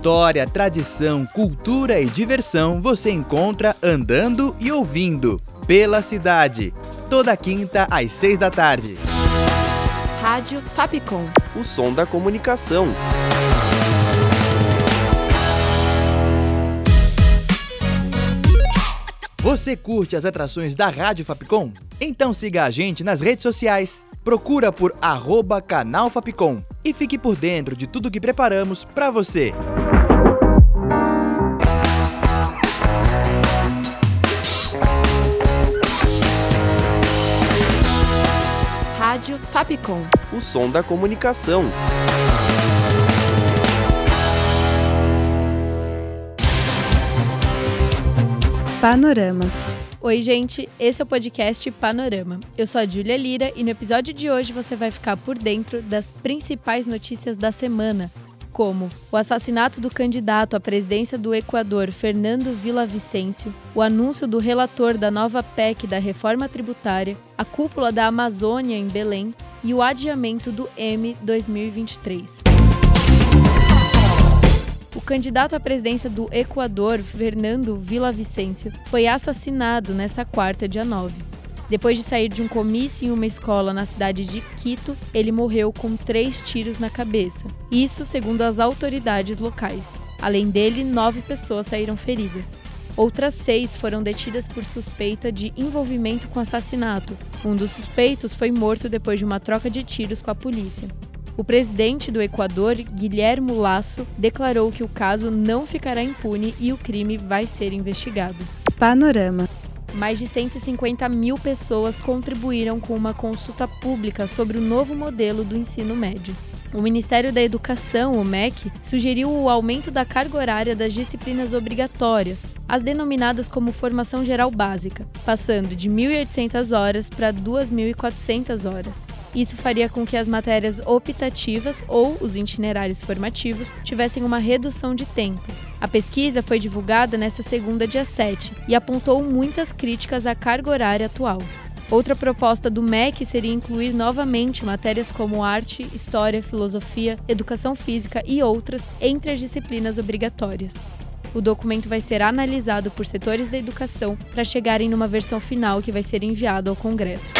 História, tradição, cultura e diversão você encontra andando e ouvindo pela cidade. Toda quinta às seis da tarde. Rádio Fapcom. O som da comunicação. Você curte as atrações da Rádio Fapcom? Então siga a gente nas redes sociais. Procura por arroba canal Fapcom e fique por dentro de tudo que preparamos para você. Fapcom. O som da comunicação. Panorama. Oi, gente, esse é o podcast Panorama. Eu sou a Júlia Lira e no episódio de hoje você vai ficar por dentro das principais notícias da semana, como o assassinato do candidato à presidência do Equador, Fernando Villavicencio, o anúncio do relator da nova PEC da reforma tributária, a cúpula da Amazônia em Belém e o adiamento do M 2023. O candidato à presidência do Equador, Fernando Villavicencio, foi assassinado nessa quarta, dia 9. Depois de sair de um comício em uma escola na cidade de Quito, ele morreu com três tiros na cabeça. Isso segundo as autoridades locais. Além dele, nove pessoas saíram feridas. Outras seis foram detidas por suspeita de envolvimento com assassinato. Um dos suspeitos foi morto depois de uma troca de tiros com a polícia. O presidente do Equador, Guilherme Lasso, declarou que o caso não ficará impune e o crime vai ser investigado. Panorama. Mais de 150 mil pessoas contribuíram com uma consulta pública sobre o novo modelo do ensino médio. O Ministério da Educação, o MEC, sugeriu o aumento da carga horária das disciplinas obrigatórias, as denominadas como Formação Geral Básica, passando de 1.800 horas para 2.400 horas. Isso faria com que as matérias optativas ou os itinerários formativos tivessem uma redução de tempo. A pesquisa foi divulgada nesta segunda, dia 7, e apontou muitas críticas à carga horária atual. Outra proposta do MEC seria incluir novamente matérias como arte, história, filosofia, educação física e outras entre as disciplinas obrigatórias. O documento vai ser analisado por setores da educação para chegarem numa versão final que vai ser enviado ao Congresso.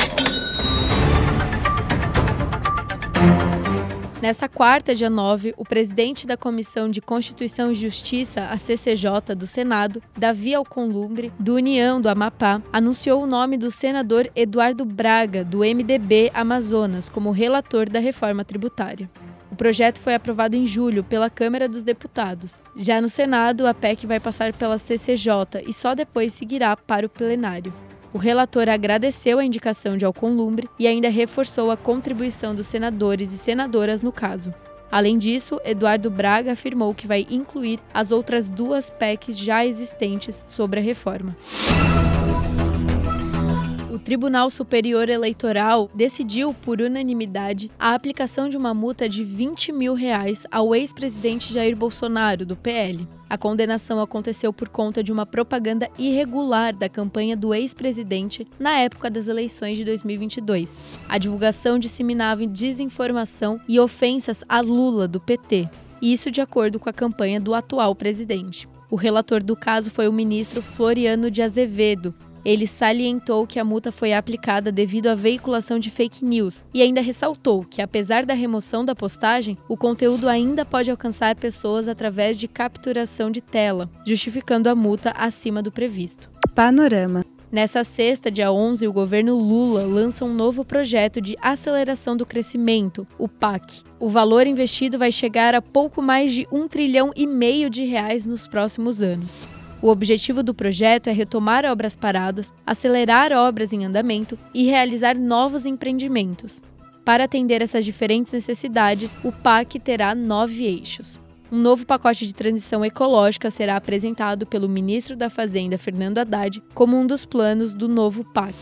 Nessa quarta, dia 9, o presidente da Comissão de Constituição e Justiça, a CCJ, do Senado, Davi Alcolumbre, do União do Amapá, anunciou o nome do senador Eduardo Braga, do MDB Amazonas, como relator da reforma tributária. O projeto foi aprovado em julho pela Câmara dos Deputados. Já no Senado, a PEC vai passar pela CCJ e só depois seguirá para o plenário. O relator agradeceu a indicação de Alcolumbre e ainda reforçou a contribuição dos senadores e senadoras no caso. Além disso, Eduardo Braga afirmou que vai incluir as outras duas PECs já existentes sobre a reforma. Tribunal Superior Eleitoral decidiu, por unanimidade, a aplicação de uma multa de 20 mil reais ao ex-presidente Jair Bolsonaro, do PL. A condenação aconteceu por conta de uma propaganda irregular da campanha do ex-presidente na época das eleições de 2022. A divulgação disseminava desinformação e ofensas a Lula, do PT. Isso de acordo com a campanha do atual presidente. O relator do caso foi o ministro Floriano de Azevedo, ele salientou que a multa foi aplicada devido à veiculação de fake news e ainda ressaltou que, apesar da remoção da postagem, o conteúdo ainda pode alcançar pessoas através de capturação de tela, justificando a multa acima do previsto. Panorama. Nessa sexta, dia 11, o governo Lula lança um novo projeto de aceleração do crescimento, o PAC. O valor investido vai chegar a pouco mais de um trilhão e meio de reais nos próximos anos. O objetivo do projeto é retomar obras paradas, acelerar obras em andamento e realizar novos empreendimentos. Para atender essas diferentes necessidades, o PAC terá nove eixos. Um novo pacote de transição ecológica será apresentado pelo ministro da Fazenda, Fernando Haddad, como um dos planos do novo PAC.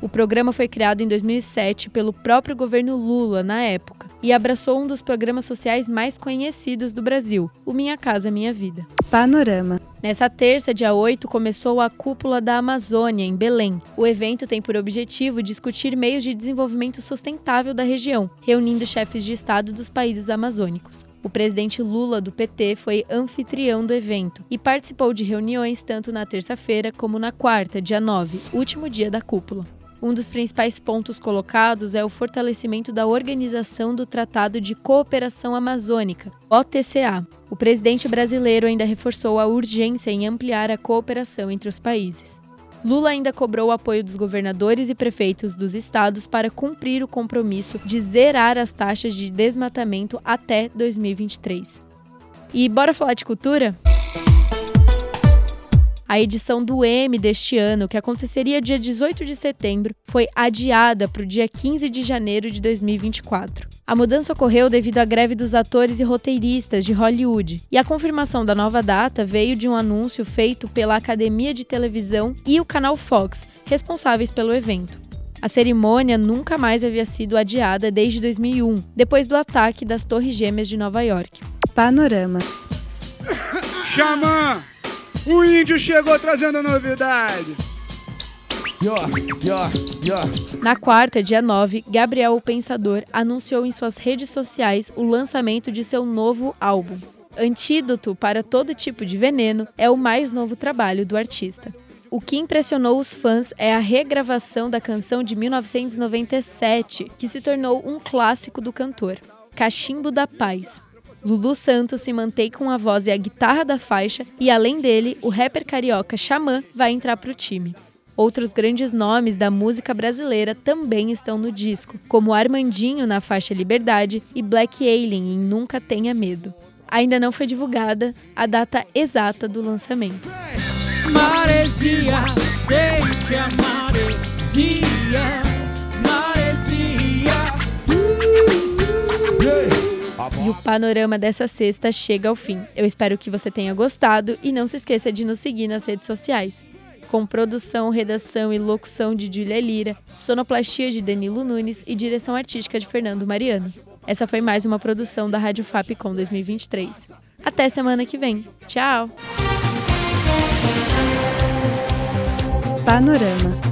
O programa foi criado em 2007 pelo próprio governo Lula na época e abraçou um dos programas sociais mais conhecidos do Brasil, o Minha Casa Minha Vida. Panorama. Nessa terça, dia 8, começou a Cúpula da Amazônia, em Belém. O evento tem por objetivo discutir meios de desenvolvimento sustentável da região, reunindo chefes de Estado dos países amazônicos. O presidente Lula, do PT, foi anfitrião do evento e participou de reuniões tanto na terça-feira como na quarta, dia 9, último dia da cúpula. Um dos principais pontos colocados é o fortalecimento da Organização do Tratado de Cooperação Amazônica, OTCA. O presidente brasileiro ainda reforçou a urgência em ampliar a cooperação entre os países. Lula ainda cobrou o apoio dos governadores e prefeitos dos estados para cumprir o compromisso de zerar as taxas de desmatamento até 2023. E bora falar de cultura? A edição do M deste ano, que aconteceria dia 18 de setembro, foi adiada para o dia 15 de janeiro de 2024. A mudança ocorreu devido à greve dos atores e roteiristas de Hollywood, e a confirmação da nova data veio de um anúncio feito pela Academia de Televisão e o canal Fox, responsáveis pelo evento. A cerimônia nunca mais havia sido adiada desde 2001, depois do ataque das Torres Gêmeas de Nova York. Panorama. Xamã! O índio chegou trazendo novidade. Na quarta, dia 9, Gabriel o Pensador anunciou em suas redes sociais o lançamento de seu novo álbum. Antídoto para todo tipo de veneno é o mais novo trabalho do artista. O que impressionou os fãs é a regravação da canção de 1997, que se tornou um clássico do cantor, Cachimbo da Paz. Lulu Santos se mantém com a voz e a guitarra da faixa, e além dele, o rapper carioca Xamã vai entrar para o time. Outros grandes nomes da música brasileira também estão no disco, como Armandinho na faixa Liberdade e Black Alien em Nunca Tenha Medo. Ainda não foi divulgada a data exata do lançamento. Maresia. E o panorama dessa sexta chega ao fim. Eu espero que você tenha gostado e não se esqueça de nos seguir nas redes sociais. Com produção, redação e locução de Julia Lira, sonoplastia de Danilo Nunes e direção artística de Fernando Mariano. Essa foi mais uma produção da Rádio Fapcom 2023. Até semana que vem. Tchau! Panorama.